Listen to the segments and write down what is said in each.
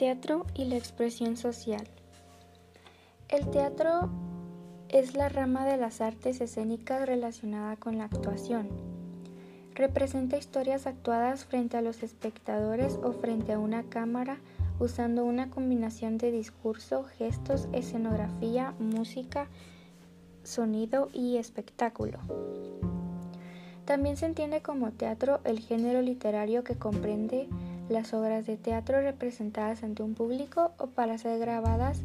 teatro y la expresión social. El teatro es la rama de las artes escénicas relacionada con la actuación. Representa historias actuadas frente a los espectadores o frente a una cámara usando una combinación de discurso, gestos, escenografía, música, sonido y espectáculo. También se entiende como teatro el género literario que comprende las obras de teatro representadas ante un público o para ser grabadas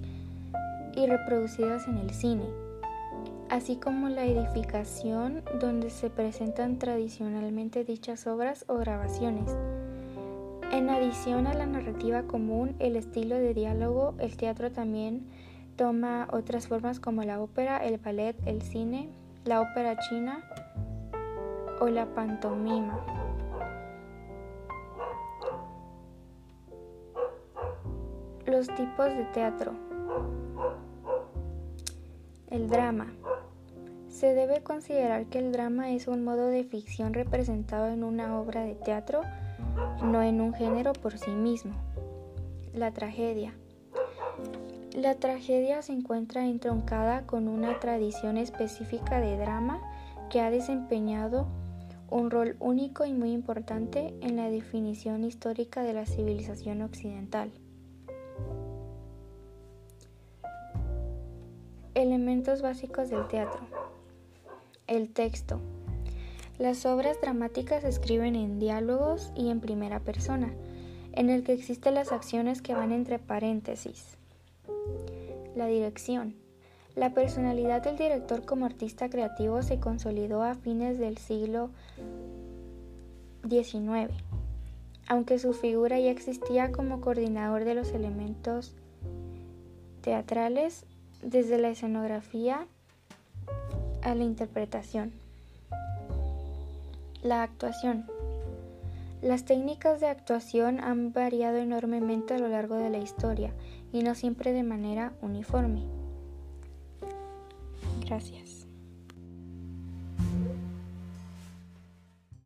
y reproducidas en el cine, así como la edificación donde se presentan tradicionalmente dichas obras o grabaciones. En adición a la narrativa común, el estilo de diálogo, el teatro también toma otras formas como la ópera, el ballet, el cine, la ópera china o la pantomima. Los tipos de teatro. El drama. Se debe considerar que el drama es un modo de ficción representado en una obra de teatro, no en un género por sí mismo. La tragedia. La tragedia se encuentra entroncada con una tradición específica de drama que ha desempeñado un rol único y muy importante en la definición histórica de la civilización occidental. Elementos básicos del teatro. El texto. Las obras dramáticas se escriben en diálogos y en primera persona, en el que existen las acciones que van entre paréntesis. La dirección. La personalidad del director como artista creativo se consolidó a fines del siglo XIX, aunque su figura ya existía como coordinador de los elementos teatrales desde la escenografía a la interpretación. La actuación. Las técnicas de actuación han variado enormemente a lo largo de la historia y no siempre de manera uniforme. Gracias.